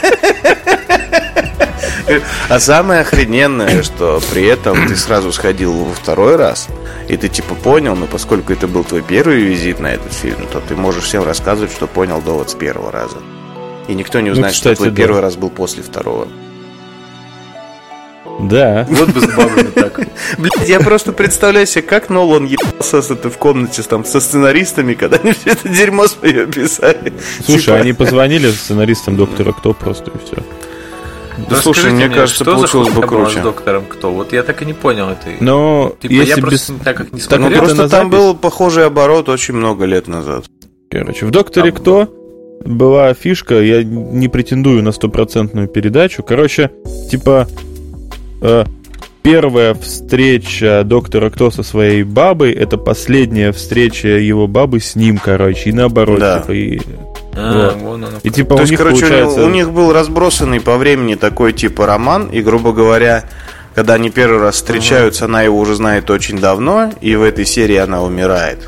А самое охрененное, что при этом ты сразу сходил во второй раз, и ты типа понял, но поскольку это был твой первый визит на этот фильм, то ты можешь всем рассказывать, что понял довод с первого раза. И никто не узнает, кстати, что твой да. первый раз был после второго. Да. Вот бы с бабами так. Блять, я просто представляю себе, как Нолан ебался с этой в комнате с, там, со сценаристами, когда они все это дерьмо свое писали. Слушай, Типа, они позвонили сценаристам Доктора Кто просто и все. Да слушай, мне мне, кажется, что за получилось бы круче. с доктором кто? Вот я так и не понял этой. Но Типа, если я без... просто так как не Так Ну, смотрел. это просто там запись? был похожий оборот очень много лет назад. Короче, в «Докторе Там Кто» была фишка, я не претендую на стопроцентную передачу. Короче, типа, э, первая встреча Доктора Кто со своей бабой, это последняя встреча его бабы с ним, короче, и наоборот. Да. Типа, и, А, вот. вон оно. и типа То у есть, них короче, у них- получается... у них был разбросанный по времени такой типа роман, и, грубо говоря, когда они первый раз встречаются, она его уже знает очень давно, и в этой серии она умирает.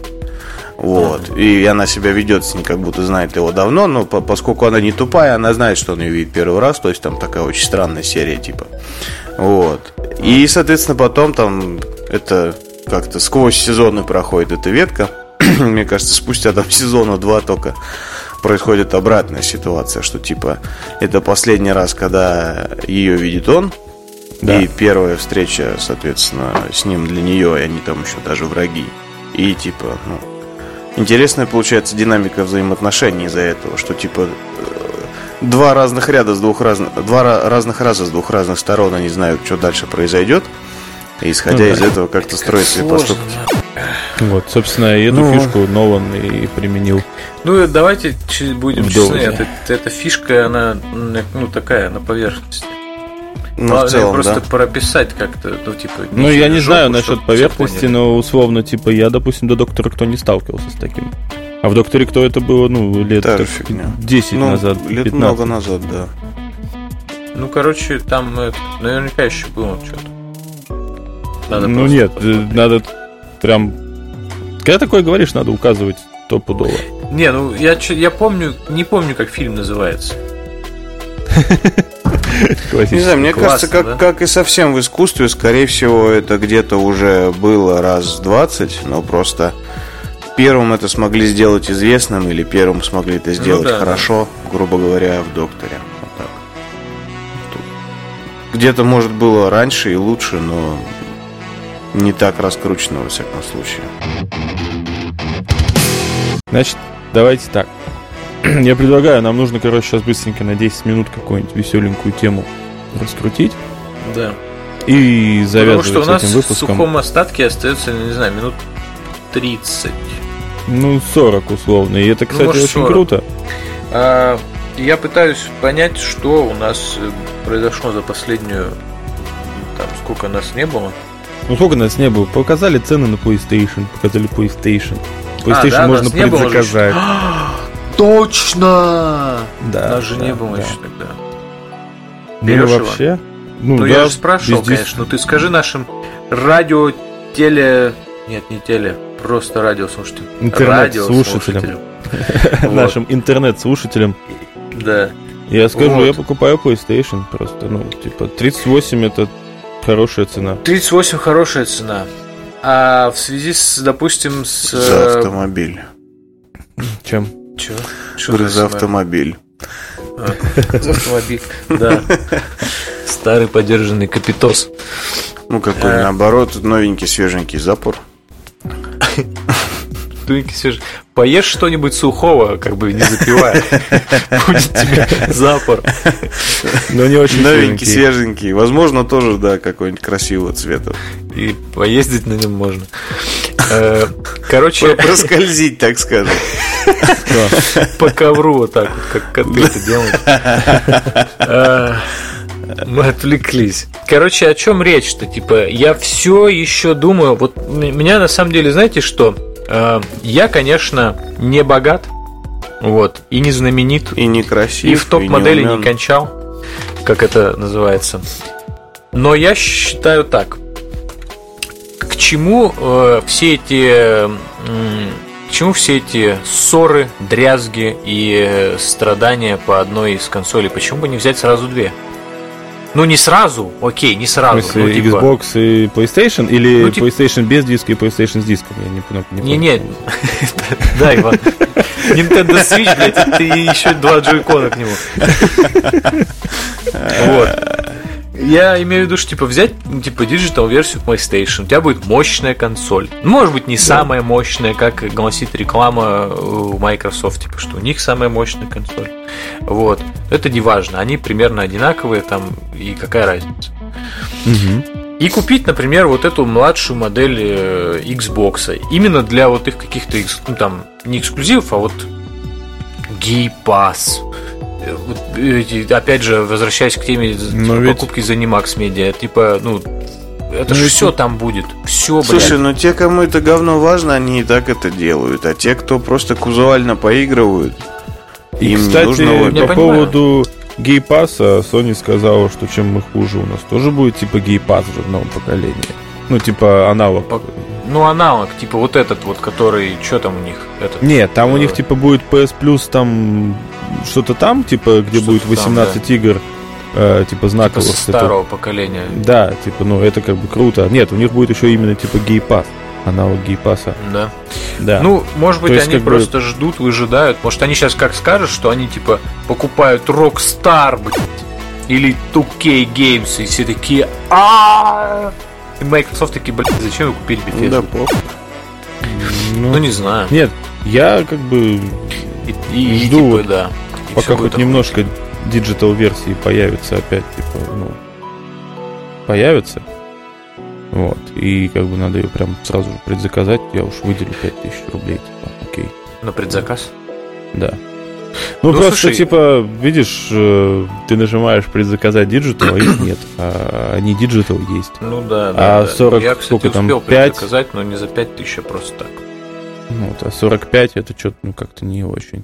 Вот. И она себя ведет с ним, как будто знает его давно, но по- поскольку она не тупая, она знает, что он ее видит первый раз, то есть там такая очень странная серия, типа. Вот. И, соответственно, потом там это как-то сквозь сезоны проходит эта ветка. Мне кажется, спустя там сезона два только происходит обратная ситуация, что типа это последний раз, когда ее видит он, Да. и первая встреча, соответственно, с ним для нее, и они там еще даже враги. И типа, ну, интересная получается динамика взаимоотношений из-за этого, что типа э, два разных ряда с двух разных, два ра- разных раза с двух разных сторон, они знают, что дальше произойдет. И исходя Ну да. из этого как-то строить свои поступки. Вот, собственно, и эту Ну. фишку Нолан и применил. Ну, давайте будем В честны, эта, эта фишка, она, ну, такая, на поверхности. Ну, в Главное целом, просто да. прописать как-то, ну, типа... Ну, я не жопу, знаю насчет поверхности, но условно, типа, я, допустим, до Доктора Кто не сталкивался с таким. А в Докторе Кто это было, ну, лет же так фигня. 10 Ну, назад, лет 15. много назад, да. Ну, короче, там э, наверняка еще было что-то. Надо ну нет, посмотреть. надо прям Когда такое говоришь, надо указывать стопудово. Не, ну я, я помню, не помню, как фильм называется. Не знаю, мне Классно, кажется, как, да? как и совсем в искусстве, скорее всего, это где-то уже было раз 20, но просто первым это смогли сделать известным или первым смогли это сделать Ну да, хорошо, грубо говоря, в «Докторе». Вот так. Тут Где-то, может, было раньше и лучше, но не так раскручено, во всяком случае. Значит, давайте так. Я предлагаю, нам нужно, короче, сейчас быстренько на 10 минут какую-нибудь веселенькую тему раскрутить Да. и Потому завязывать что у нас этим в выпуском. сухом остатке остается, не знаю, минут 30. Ну, 40 условно. И это, Ну, кстати, может, очень 40. круто. А, я пытаюсь понять, что у нас э, произошло за последнюю... Там, сколько нас не было. Ну, сколько нас не было? Показали цены на PlayStation, показали PlayStation. PlayStation да, можно не было предзаказать. Точно! Да, Нас же да, не было да. еще тогда. Ну, Берешь его? вообще? Ну, Ну, да, я же спрашивал, дис- конечно. Ну, ты скажи нашим радио, теле... Нет, не теле, просто радиослушателям. Интернет-слушателям. Нашим интернет-слушателям. Да. Я скажу, Вот. я покупаю PlayStation просто. Ну, типа, 38 это хорошая цена. 38 хорошая цена. А в связи с, допустим, с... За автомобиль. Чем? Чё? Говорю, за автомобиль. А, за автомобиль, да. Старый подержанный капитос. Ну, какой, Э. наоборот, новенький, свеженький запор. Туньки свежие. Поешь что-нибудь сухого, как бы не запивая. Будет тебе запор. Но не очень Новенький, свеженький. Возможно, тоже, да, какой-нибудь красивого цвета. И поездить на нем можно. Э, Короче, Проскользить, так скажем. по ковру вот так вот, как коты это делают. Э, Мы отвлеклись. Короче, о чем речь-то? Типа, я все еще думаю, вот меня на самом деле, знаете что? Э, Я, конечно, не богат, вот, и не знаменит, И некрасив, и в топ-модели не умен. кончал, как это называется. Но я считаю так. К чему э, все эти м, к чему все эти ссоры, дрязги и э, страдания по одной из консолей? Почему бы не взять сразу две? Ну не сразу, окей, не В сразу. смысле, ну, типа, Xbox и PlayStation? Или Ну, типа- PlayStation без диска и PlayStation с диском? Я не понял. не не, да, Иван. Nintendo Switch, блядь, ты еще два Joy-Con а к нему. Вот. Я имею в виду, что типа взять ну, типа digital версию PlayStation, у тебя будет мощная консоль. Ну, Может быть, не самая мощная, как гласит реклама у Microsoft, типа, что у них самая мощная консоль. Вот. Это не важно. Они примерно одинаковые там, и какая разница. Мгм. И купить, например, вот эту младшую модель э, Xbox. Именно для вот их каких-то, ну там, не эксклюзивов, а вот Gay Pass. Э, эти, опять же, возвращаясь к теме Но типа, ведь- покупки за Nimax Media, типа, ну, это Ну же все там будет. Все, блядь. Слушай, ну те, кому это говно важно, они и так это делают. А те, кто просто казуально поигрывают, И, им кстати, не нужно по понимаю. поводу гейпаса, Sony сказала, что чем мы хуже, у нас тоже будет типа гейпас уже в новом поколении. Ну, типа аналог. По- Ну, аналог, типа вот этот вот, который, что там у них? Этот, Нет, там у Э, них типа будет PS Plus там что-то там, типа, где Что-то будет там, 18 игр, э, типа типа знаковых. Это- старого поколения. Да, типа, ну это как бы круто. Нет, у них будет еще именно типа гейпас, аналог гейпаса. Да. Да. Ну, может быть, То есть, они как бы- просто ждут, выжидают. Может, они сейчас как скажут, что они типа покупают Rockstar, блядь, или 2K Games, и все такие а И Microsoft такие, блядь, зачем вы купили Ну Bethesda? да, плохо. Ну, Ну, не знаю. Нет, я как бы И, и- и жду типа, вот, да. Пока хоть немножко digital версии появится опять, типа, ну, появится. Вот. И как бы надо ее прям сразу же предзаказать. Я уж выделю 5000 рублей, типа, окей. На предзаказ. Да. Ну, Ну, просто, слушай- типа, видишь, э, ты нажимаешь предзаказать digital, а их нет. А не digital есть. Ну да, А да. да. 40 Я, кстати, сколько там, успел 5? предзаказать, но не за 5000, а просто так. Ну, вот, а 45 это что-то, ну, как-то не очень.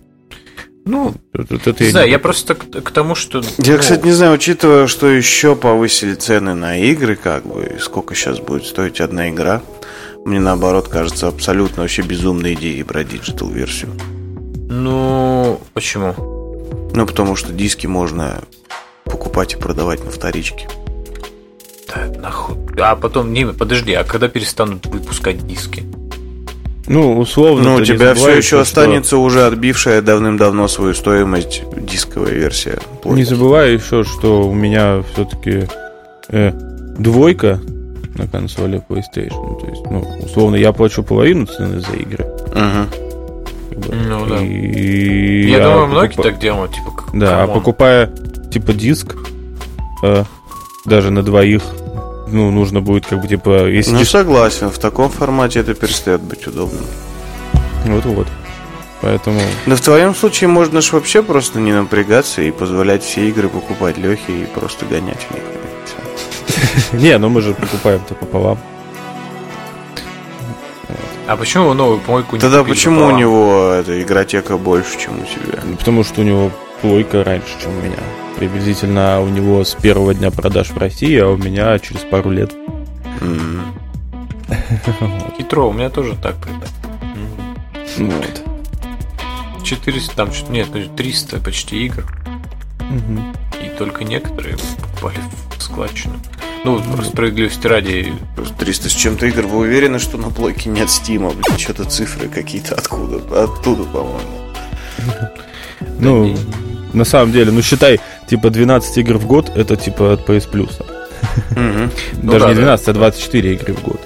Ну, Вот это не я знаю, не я просто к, к тому, что... Я, ну, кстати, не знаю, учитывая, что еще повысили цены на игры, как бы, и сколько сейчас будет стоить одна игра, Мне наоборот кажется абсолютно вообще безумной идеей брать digital -версию. Ну, почему? Ну, потому что диски можно покупать и продавать на вторичке. Да, нахуй. А потом, не, подожди, а когда перестанут выпускать диски? Ну, условно. Ну, у тебя все еще что- останется уже отбившая давным-давно свою стоимость дисковая версия. Не забывай еще, что у меня все-таки двойка на консоли PlayStation. То есть, ну, условно, я плачу половину цены за игры. Как бы. Ну, да. И Я думаю, многие покупа- так делают, типа, как Да, а come on. покупая типа диск, э, даже на двоих, ну, нужно будет как бы типа, если Ну, согласен, в таком формате это перестает быть удобным. вот-вот. Поэтому, Но в твоем случае можно ж вообще просто не напрягаться и позволять все игры покупать Лехе и просто гонять в них. Не, ну мы же покупаем-то пополам. А почему вы новую мойку не Тогда почему у него эта игротека больше, чем у тебя? Потому что у него плойка раньше, чем у меня. Приблизительно у него с первого дня продаж в России, а у меня через пару лет. Хитро, у меня тоже так. Ну Вот. 400, там, нет, ну, 300 почти игр. И только некоторые попали в складчину. Ну, просто справедливости ради, Просто 300 с чем-то игр. Вы уверены, что на плойке нет стима? Что-то цифры какие-то откуда? Оттуда, по-моему. Ну, на самом деле, ну считай, типа 12 игр в год, это типа от PS Plus. Ну Даже да, не да. 12, а 24 игры в год.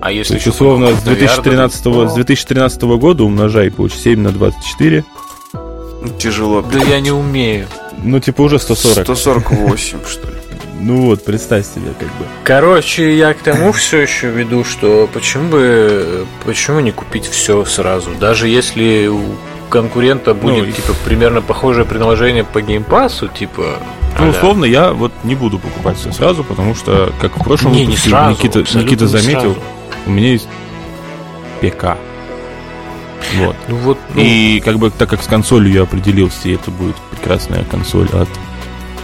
а То если есть, еще условно, с потом VR 2013, с 2013 года умножай, получится 7 на 24. Тяжело. Да я не умею. Ну, типа уже 140. 148, что ли. Ну вот, представь себе, как бы. Короче, я к тому все еще веду, что почему бы почему не купить все сразу, даже если конкурента будет Ну, типа примерно похожее приложение по геймпасу, типа. Ну, а-ля. условно, я вот не буду покупать все сразу, потому что, как в прошлом Не, не выпуске сразу, Никита, Никита не заметил, сразу. у меня есть ПК. Вот. Ну вот, ну, И как бы так как с консолью я определился, и это будет прекрасная консоль от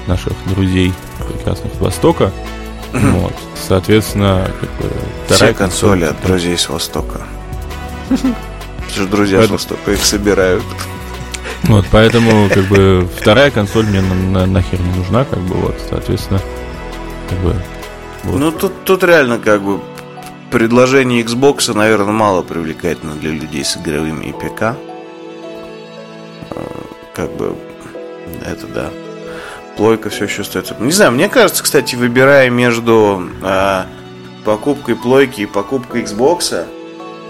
наших друзей прекрасных с Востока. Вот. Соответственно, как бы, Все вторая консоли консоль- от друзей с Востока. Что друзья Поэтому- Востока их собирают. Вот, поэтому, как бы, вторая консоль мне на- на- нахер не нужна, как бы, вот, соответственно, как бы, Вот. Ну, тут, тут реально как бы предложение Xbox, наверное, мало привлекательно для людей с игровыми ПК. Э, Как бы, это да. Плойка все еще остается. Не знаю, мне кажется, кстати, выбирая между э, покупкой плойки и покупкой Xbox,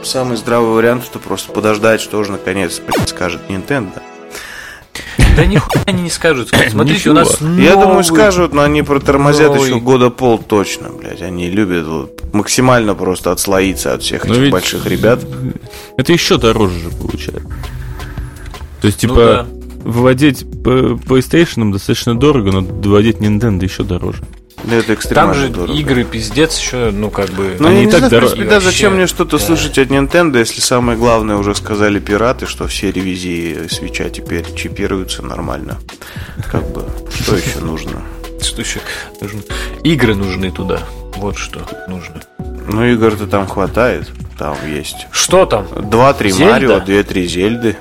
самый здравый вариант это просто подождать, что же наконец скажет Nintendo. да нихуя они не скажут. Смотрите, у Ничего. нас Я думаю, новый- скажут, но они протормозят новый- еще года пол точно, блядь. Они любят вот максимально просто отслоиться от всех Но этих ведь- больших ребят. Это еще дороже же получается. То есть, Ну типа, да. выводить по PlayStation достаточно дорого, но доводить Nintendo еще дороже. Да это экстремально Там же дорого. игры пиздец еще, ну как бы. Ну, Они не так знаю, дорого. принципе, да, Вообще, зачем мне что-то да. слышать от Nintendo, если самое главное уже сказали пираты, что все ревизии свеча теперь чипируются нормально. Как бы, что еще нужно? Что еще нужно? Игры нужны туда. Вот что нужно. Ну, игр-то там хватает. Там есть Что там? два-три? Марио, две-три Зельды.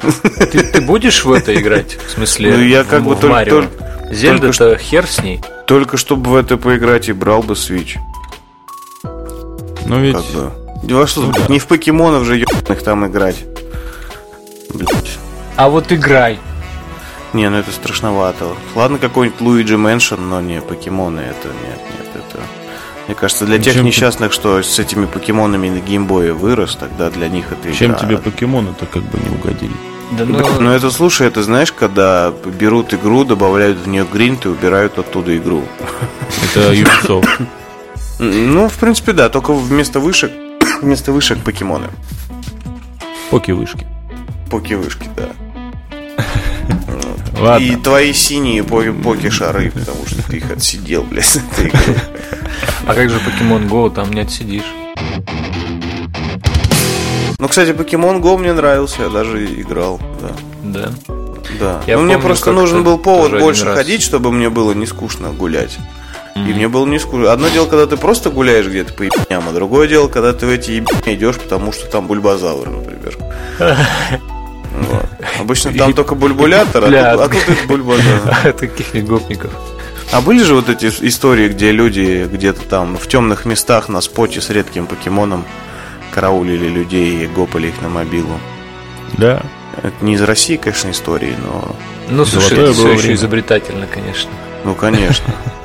Ты, ты будешь в это играть? В смысле? Ну, я как в- бы в только- только- Зельда-то хер с ней. Только чтобы в это поиграть и брал бы Switch. Но ведь... Как бы. Во что, Ну блядь, да. не в покемонов же ебаных там играть. Блять. А вот играй. Не, ну это страшновато. Ладно, какой-нибудь Luigi Mansion, но не покемоны, это нет, нет, это... Мне кажется, для тех Чем ты- несчастных, что с этими покемонами на геймбое вырос, тогда для них это игра. Чем тебе покемоны-то как бы не угодили? Да Ну, ну, ну, это, слушай, это знаешь, когда берут игру, добавляют в нее гринт и убирают оттуда игру. Это Ubisoft. Ну, в принципе, да, только вместо вышек, вместо вышек покемоны. Поки-вышки. Поки-вышки, да. И Ладно. твои синие по- поки-шары, потому что ты их отсидел, блядь, с этой игры. а как же Pokemon Go, там не отсидишь. Ну, кстати, Pokemon Go мне нравился, я даже играл, да. Да. Да. Я ну, мне помню, просто как-то нужен был повод больше раз. ходить, чтобы мне было не скучно гулять. И мне было не скучно. Одно дело, когда ты просто гуляешь где-то по ебням, а другое дело, когда ты в эти ебни идешь, потому что там бульбазавр, например. Вот. Обычно там только бульбулятор, а тут, а тут и бульбазавр. Таких гопников. А были же вот эти истории, где люди где-то там в темных местах на споте с редким покемоном караулили людей и гопали их на мобилу? Да. Это не из России, конечно, истории, но... Ну, слушай, это все еще изобретательно, конечно. Ну, конечно.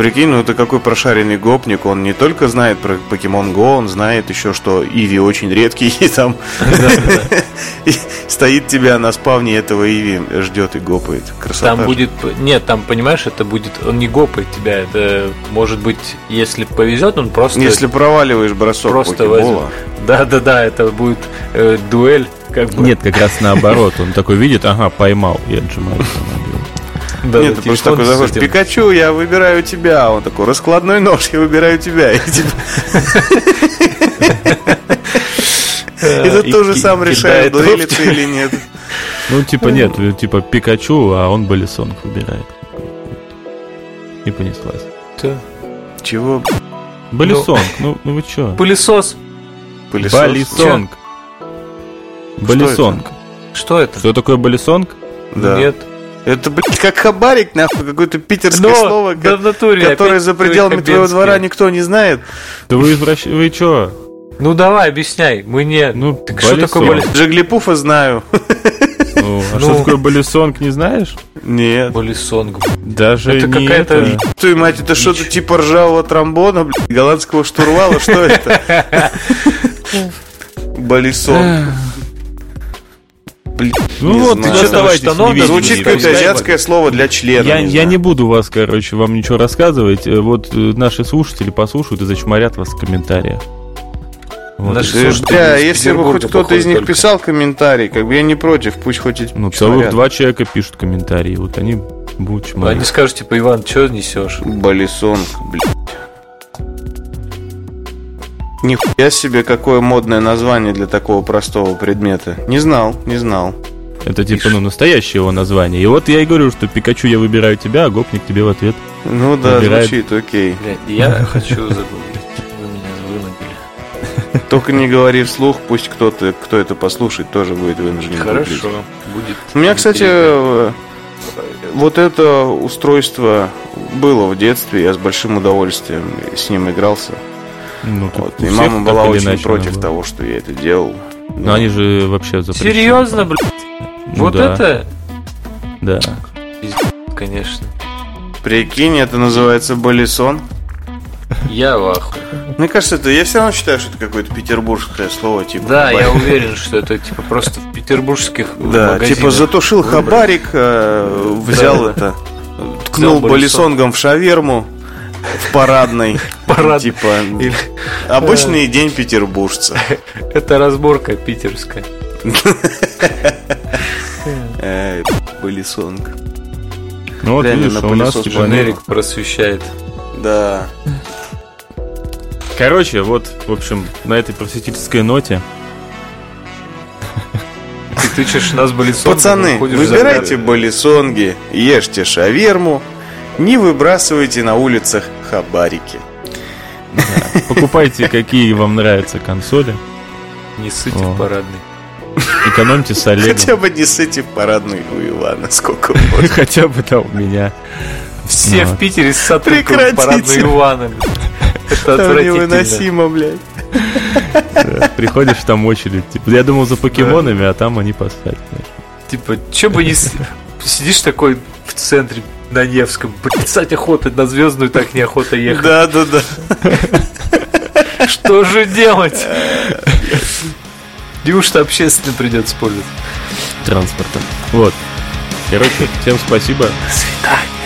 Прикинь, ну это какой прошаренный гопник, он не только знает про Pokemon Go, он знает еще, что Иви очень редкий, и там стоит тебя на спавне этого Иви, ждет и гопает. Красота. Там будет... Нет, там, понимаешь, это будет... Он не гопает тебя. Это может быть, если повезет, он просто... Если проваливаешь бросок просто покебола, Да-да-да, это будет э, дуэль, как бы. Нет, как раз наоборот. Он такой видит, ага, поймал и отжимается на мобилу. Да, Нет, ты просто такой заходишь, Пикачу, я выбираю тебя. А Он такой, раскладной нож, я выбираю тебя. И И тут тоже сам решает, дуэлиться или нет. Ну, типа нет, типа Пикачу, а он Болисонг выбирает. И понеслась. Чего? Болисонг, ну, ну вы чё? Пылесос. Пылесос? Болисонг. Болисонг. Что это? Что такое Болисонг? Да. Нет. Это, блядь, как хабарик, нахуй, какое-то питерское Но, слово, да в натуре, которое за пределами твоего двора никто не знает. Да вы извращ... Вы чё? Ну давай, объясняй. Мы не... Ну, так что такое Болисонг. болис... Джиглипуфа знаю. Ну, а Ну. что такое Болисонг, не знаешь? Нет. Болисонг? Даже Это не какая-то- это. Твою мать, это что-то типа ржавого тромбона, блядь, голландского штурвала, что это? Балисон. Блин, Ну не вот, знаю. ты что невидимыми. Звучит знаю. азиатское слово для члена. Я, не я не буду вас, короче, вам ничего рассказывать. Э, Вот э, наши слушатели послушают и зачморят вас в комментариях. Вот. Наши Да, если бы хоть кто-то из них только. писал комментарий, как бы я не против, пусть хоть Ну, целых два человека пишут комментарии. Вот они будут Они чморить. скажут, типа, Иван, что несешь? Балисонг, блядь. Нихуя себе, какое модное название для такого простого предмета. Не знал, не знал. Это типа, ну, настоящее его название. И вот я и говорю, что Пикачу я выбираю тебя, а гопник тебе в ответ. Ну да, Выбирает. звучит окей. Блядь, я хочу загуглить. Вы меня вынудили. Только не говори вслух, пусть кто-то, кто это послушает, тоже будет вынужден гуглить. Хорошо. Будет. У меня, кстати, э, вот это устройство было в детстве, я с большим удовольствием с ним игрался. Ну, Вот, и мама так была или очень иначе против было. того, что я это делал. Но они же вообще запрещены. Серьезно, блядь? Ну Вот да. это? Да. Конечно. Прикинь, это называется балисон. Я в ахуе. Мне кажется, это я все равно считаю, что это какое-то петербургское слово, типа. Да, хабарик. я уверен, что это типа просто в петербургских Да, типа затушил хабарик, э, взял это, ткнул балисон. балисонгом в шаверму в парадной. Парад. Типа Или- обычный день петербуржца. Это разборка питерская. Э, Балисонг. Ну вот видишь, на у нас пылесос типа... просвещает. Да. Короче, вот, в общем, на этой просветительской ноте Ты тычешь нас балисон. Пацаны, выбирайте балисонги, ешьте шаверму, не выбрасывайте на улицах хабарики. покупайте, какие вам нравятся консоли, Не сыте О. в парадный. экономьте с Олегом. Хотя бы не сыте в парадную у Ивана, сколько можно. Хотя бы там у меня. Все Ну. в Питере ссат только в Прекратите. парадную Ивана. Это отвратительно. невыносимо, блядь. Да, Приходишь там очередь. Типа, я думал за покемонами, а там они поставят. Типа, че бы не... Сидишь такой в центре на Невском, плясать охота, на Звездную так неохота ехать. Да, да, да. Что же делать? Неужто общественно придется пользоваться? Транспортом. Вот. Короче, всем спасибо. Свидания.